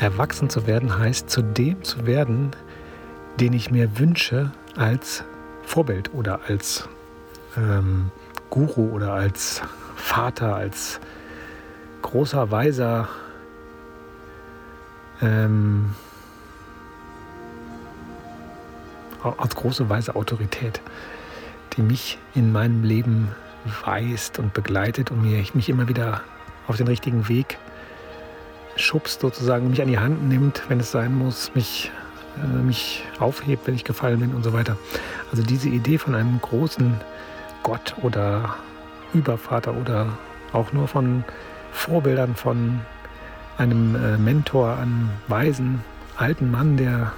Erwachsen zu werden heißt, zu dem zu werden, den ich mir wünsche als Vorbild oder als ähm, Guru oder als Vater, als großer, weiser, ähm, als große, weise Autorität, die mich in meinem Leben weist und begleitet und mir, mich immer wieder auf den richtigen Weg schubst, sozusagen, mich an die Hand nimmt, wenn es sein muss, mich, äh, mich aufhebt, wenn ich gefallen bin und so weiter. Also diese Idee von einem großen Gott oder Übervater oder auch nur von Vorbildern von einem äh, Mentor, einem weisen alten Mann, der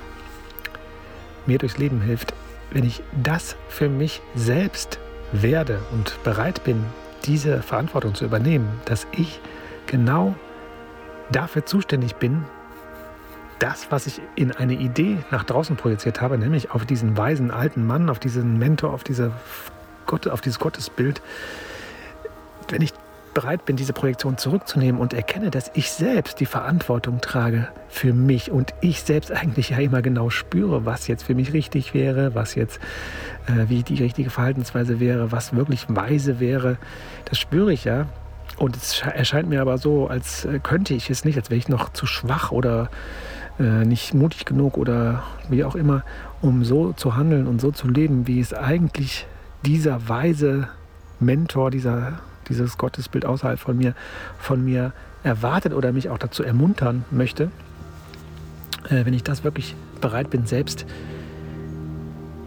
mir durchs Leben hilft, wenn ich das für mich selbst werde und bereit bin, diese Verantwortung zu übernehmen, dass ich genau dafür zuständig bin, das, was ich in eine Idee nach draußen projiziert habe, nämlich auf diesen weisen alten Mann, auf diesen Mentor, auf, diese Gott, auf dieses Gottesbild, wenn ich bereit bin, diese Projektion zurückzunehmen und erkenne, dass ich selbst die Verantwortung trage für mich und ich selbst eigentlich ja immer genau spüre, was jetzt für mich richtig wäre, was jetzt, äh, wie die richtige Verhaltensweise wäre, was wirklich weise wäre, das spüre ich ja. Und es erscheint mir aber so, als äh, könnte ich es nicht, als wäre ich noch zu schwach oder äh, nicht mutig genug oder wie auch immer, um so zu handeln und so zu leben, wie es eigentlich dieser weise Mentor, dieser dieses Gottesbild außerhalb von mir, von mir erwartet oder mich auch dazu ermuntern möchte, äh, wenn ich das wirklich bereit bin, selbst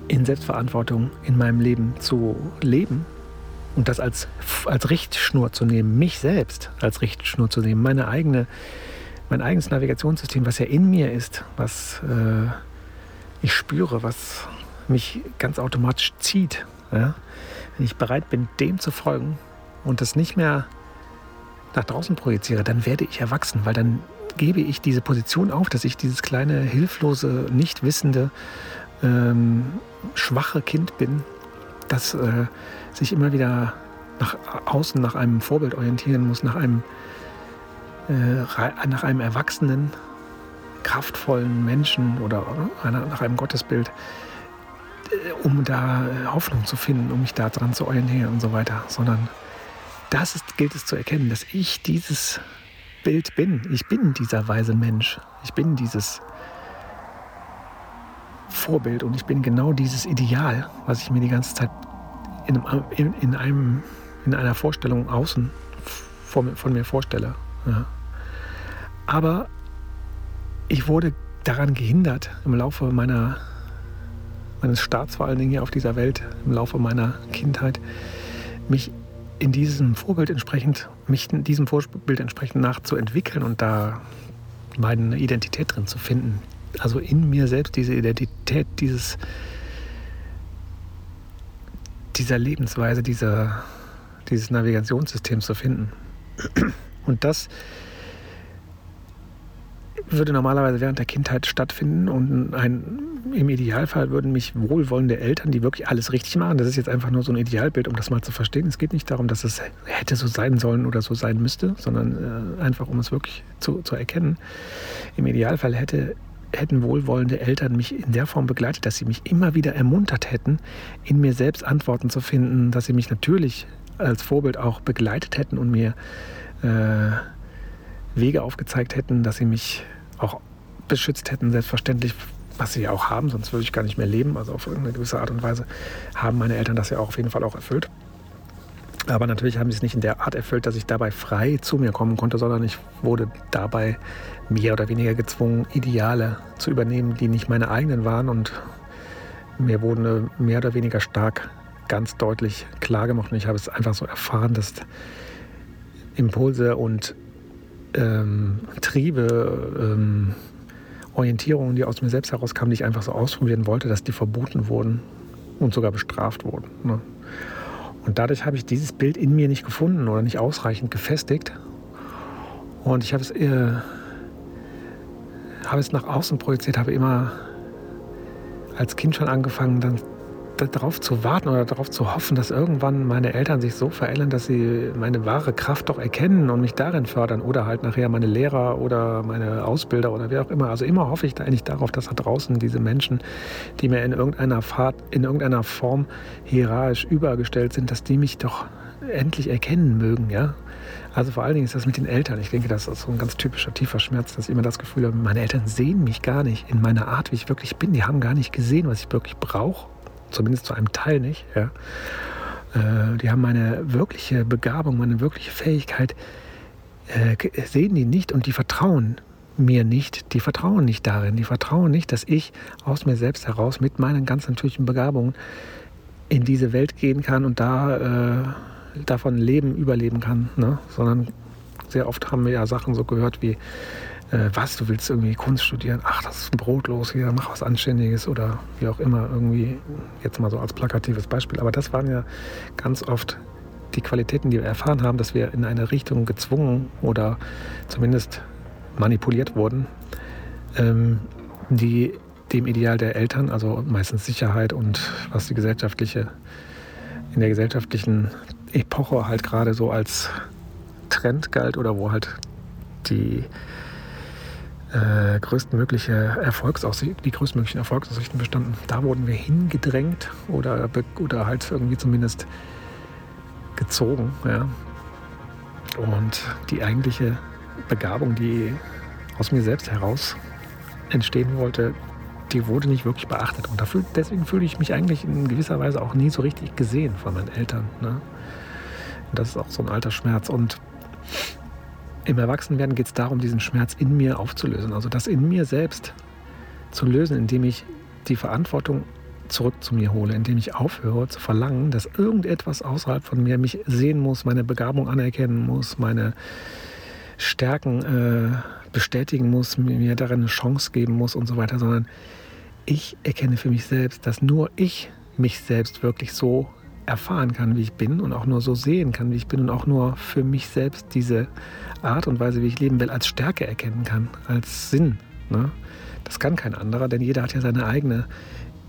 in Selbstverantwortung in meinem Leben zu leben und das als, als Richtschnur zu nehmen, mich selbst als Richtschnur zu nehmen, meine eigene, mein eigenes Navigationssystem, was ja in mir ist, was äh, ich spüre, was mich ganz automatisch zieht. Ja? Wenn ich bereit bin, dem zu folgen, und das nicht mehr nach draußen projiziere, dann werde ich erwachsen, weil dann gebe ich diese Position auf, dass ich dieses kleine, hilflose, nicht wissende, ähm, schwache Kind bin, das äh, sich immer wieder nach außen nach einem Vorbild orientieren muss, nach einem, äh, nach einem erwachsenen, kraftvollen Menschen oder äh, nach einem Gottesbild, äh, um da Hoffnung zu finden, um mich da dran zu orientieren und so weiter, sondern das ist, gilt es zu erkennen, dass ich dieses Bild bin. Ich bin dieser weise Mensch. Ich bin dieses Vorbild und ich bin genau dieses Ideal, was ich mir die ganze Zeit in, in, in einem, in einer Vorstellung außen von, von mir vorstelle. Ja. Aber ich wurde daran gehindert, im Laufe meiner, meines Starts vor allen Dingen hier auf dieser Welt, im Laufe meiner Kindheit, mich in diesem Vorbild entsprechend, mich in diesem Vorbild entsprechend nachzuentwickeln und da meine Identität drin zu finden. Also in mir selbst diese Identität, dieses, dieser Lebensweise, dieser, dieses Navigationssystems zu finden. Und das würde normalerweise während der Kindheit stattfinden und ein, im Idealfall würden mich wohlwollende Eltern, die wirklich alles richtig machen, das ist jetzt einfach nur so ein Idealbild, um das mal zu verstehen. Es geht nicht darum, dass es hätte so sein sollen oder so sein müsste, sondern äh, einfach, um es wirklich zu, zu erkennen. Im Idealfall hätte, hätten wohlwollende Eltern mich in der Form begleitet, dass sie mich immer wieder ermuntert hätten, in mir selbst Antworten zu finden, dass sie mich natürlich als Vorbild auch begleitet hätten und mir äh, Wege aufgezeigt hätten, dass sie mich auch beschützt hätten, selbstverständlich, was sie ja auch haben, sonst würde ich gar nicht mehr leben. Also auf irgendeine gewisse Art und Weise haben meine Eltern das ja auch auf jeden Fall auch erfüllt. Aber natürlich haben sie es nicht in der Art erfüllt, dass ich dabei frei zu mir kommen konnte, sondern ich wurde dabei mehr oder weniger gezwungen, Ideale zu übernehmen, die nicht meine eigenen waren. Und mir wurden mehr oder weniger stark ganz deutlich klargemacht. Und ich habe es einfach so erfahren, dass Impulse und ähm, Triebe, ähm, Orientierungen, die aus mir selbst herauskamen, die ich einfach so ausprobieren wollte, dass die verboten wurden und sogar bestraft wurden. Ne? Und dadurch habe ich dieses Bild in mir nicht gefunden oder nicht ausreichend gefestigt. Und ich habe es, äh, habe es nach außen projiziert, habe immer als Kind schon angefangen, dann darauf zu warten oder darauf zu hoffen, dass irgendwann meine Eltern sich so verändern, dass sie meine wahre Kraft doch erkennen und mich darin fördern oder halt nachher meine Lehrer oder meine Ausbilder oder wer auch immer. Also immer hoffe ich da eigentlich darauf, dass da draußen diese Menschen, die mir in irgendeiner Fahrt, in irgendeiner Form hierarchisch übergestellt sind, dass die mich doch endlich erkennen mögen, ja. Also vor allen Dingen ist das mit den Eltern. Ich denke, das ist so ein ganz typischer tiefer Schmerz, dass ich immer das Gefühl habe, meine Eltern sehen mich gar nicht in meiner Art, wie ich wirklich bin. Die haben gar nicht gesehen, was ich wirklich brauche. Zumindest zu einem Teil nicht. Ja. Äh, die haben meine wirkliche Begabung, meine wirkliche Fähigkeit, äh, sehen die nicht und die vertrauen mir nicht. Die vertrauen nicht darin. Die vertrauen nicht, dass ich aus mir selbst heraus mit meinen ganz natürlichen Begabungen in diese Welt gehen kann und da äh, davon leben, überleben kann, ne? sondern sehr oft haben wir ja Sachen so gehört wie, äh, was, du willst irgendwie Kunst studieren, ach, das ist ein brotlos hier, mach was Anständiges oder wie auch immer, irgendwie, jetzt mal so als plakatives Beispiel. Aber das waren ja ganz oft die Qualitäten, die wir erfahren haben, dass wir in eine Richtung gezwungen oder zumindest manipuliert wurden, ähm, die dem Ideal der Eltern, also meistens Sicherheit und was die gesellschaftliche, in der gesellschaftlichen Epoche halt gerade so als Trend galt oder wo halt die äh, größtmögliche Erfolgsaussichten, die größtmöglichen Erfolgsaussichten bestanden. Da wurden wir hingedrängt oder, oder halt irgendwie zumindest gezogen. Ja. Und die eigentliche Begabung, die aus mir selbst heraus entstehen wollte, die wurde nicht wirklich beachtet. Und dafür, deswegen fühle ich mich eigentlich in gewisser Weise auch nie so richtig gesehen von meinen Eltern. Ne? Das ist auch so ein alter Schmerz. Und im Erwachsenwerden geht es darum, diesen Schmerz in mir aufzulösen. Also das in mir selbst zu lösen, indem ich die Verantwortung zurück zu mir hole, indem ich aufhöre zu verlangen, dass irgendetwas außerhalb von mir mich sehen muss, meine Begabung anerkennen muss, meine Stärken äh, bestätigen muss, mir darin eine Chance geben muss und so weiter, sondern ich erkenne für mich selbst, dass nur ich mich selbst wirklich so erfahren kann, wie ich bin und auch nur so sehen kann, wie ich bin und auch nur für mich selbst diese Art und Weise, wie ich leben will, als Stärke erkennen kann, als Sinn. Ne? Das kann kein anderer, denn jeder hat ja seine eigene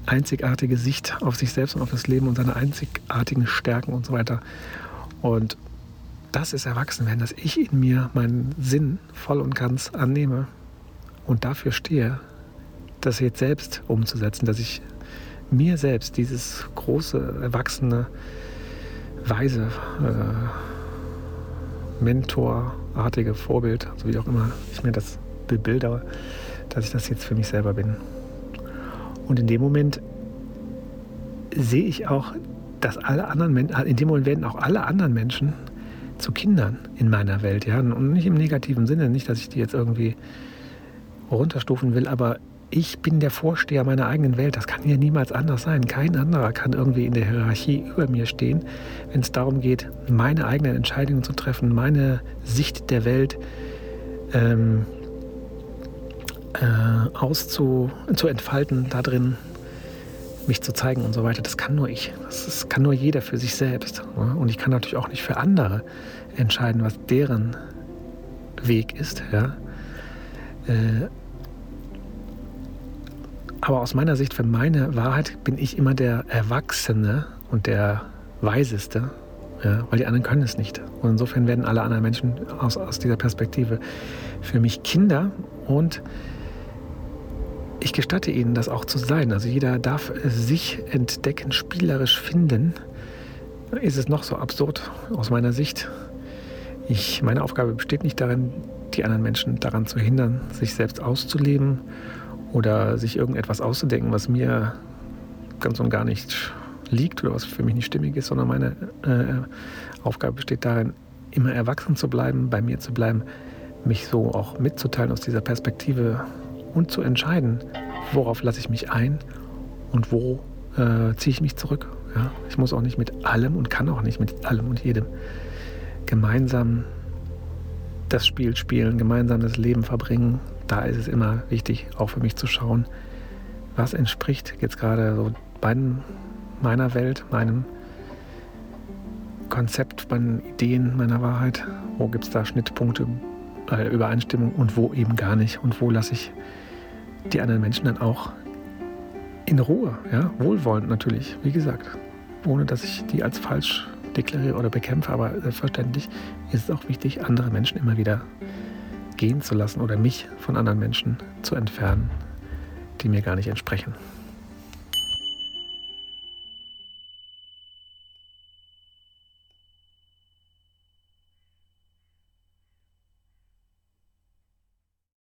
einzigartige Sicht auf sich selbst und auf das Leben und seine einzigartigen Stärken und so weiter. Und das ist Erwachsenwerden, dass ich in mir meinen Sinn voll und ganz annehme und dafür stehe, das jetzt selbst umzusetzen, dass ich mir selbst dieses große, erwachsene, weise, äh, mentorartige Vorbild, also wie auch immer ich mir das bebildere, dass ich das jetzt für mich selber bin. Und in dem Moment sehe ich auch, dass alle anderen Menschen, in dem Moment werden auch alle anderen Menschen zu Kindern in meiner Welt, ja, und nicht im negativen Sinne, nicht, dass ich die jetzt irgendwie runterstufen will, aber ich bin der Vorsteher meiner eigenen Welt. Das kann hier niemals anders sein. Kein anderer kann irgendwie in der Hierarchie über mir stehen, wenn es darum geht, meine eigenen Entscheidungen zu treffen, meine Sicht der Welt ähm, äh, auszu zu entfalten, da mich zu zeigen und so weiter. Das kann nur ich. Das, das kann nur jeder für sich selbst. Und ich kann natürlich auch nicht für andere entscheiden, was deren Weg ist. Ja. Äh, aber aus meiner Sicht, für meine Wahrheit, bin ich immer der Erwachsene und der Weiseste, ja, weil die anderen können es nicht. Und insofern werden alle anderen Menschen aus, aus dieser Perspektive für mich Kinder und ich gestatte ihnen, das auch zu sein. Also jeder darf sich entdecken, spielerisch finden. Ist es noch so absurd aus meiner Sicht? Ich, meine Aufgabe besteht nicht darin, die anderen Menschen daran zu hindern, sich selbst auszuleben oder sich irgendetwas auszudenken, was mir ganz und gar nicht liegt oder was für mich nicht stimmig ist, sondern meine äh, Aufgabe besteht darin, immer erwachsen zu bleiben, bei mir zu bleiben, mich so auch mitzuteilen aus dieser Perspektive und zu entscheiden, worauf lasse ich mich ein und wo äh, ziehe ich mich zurück. Ja? Ich muss auch nicht mit allem und kann auch nicht mit allem und jedem gemeinsam das Spiel spielen, gemeinsam das Leben verbringen, da ist es immer wichtig, auch für mich zu schauen, was entspricht jetzt gerade so meinen, meiner Welt, meinem Konzept, meinen Ideen, meiner Wahrheit. Wo gibt es da Schnittpunkte, äh, Übereinstimmung und wo eben gar nicht. Und wo lasse ich die anderen Menschen dann auch in Ruhe, ja, wohlwollend natürlich, wie gesagt, ohne dass ich die als falsch deklariere oder bekämpfe, aber selbstverständlich ist es auch wichtig, andere Menschen immer wieder gehen zu lassen oder mich von anderen Menschen zu entfernen, die mir gar nicht entsprechen.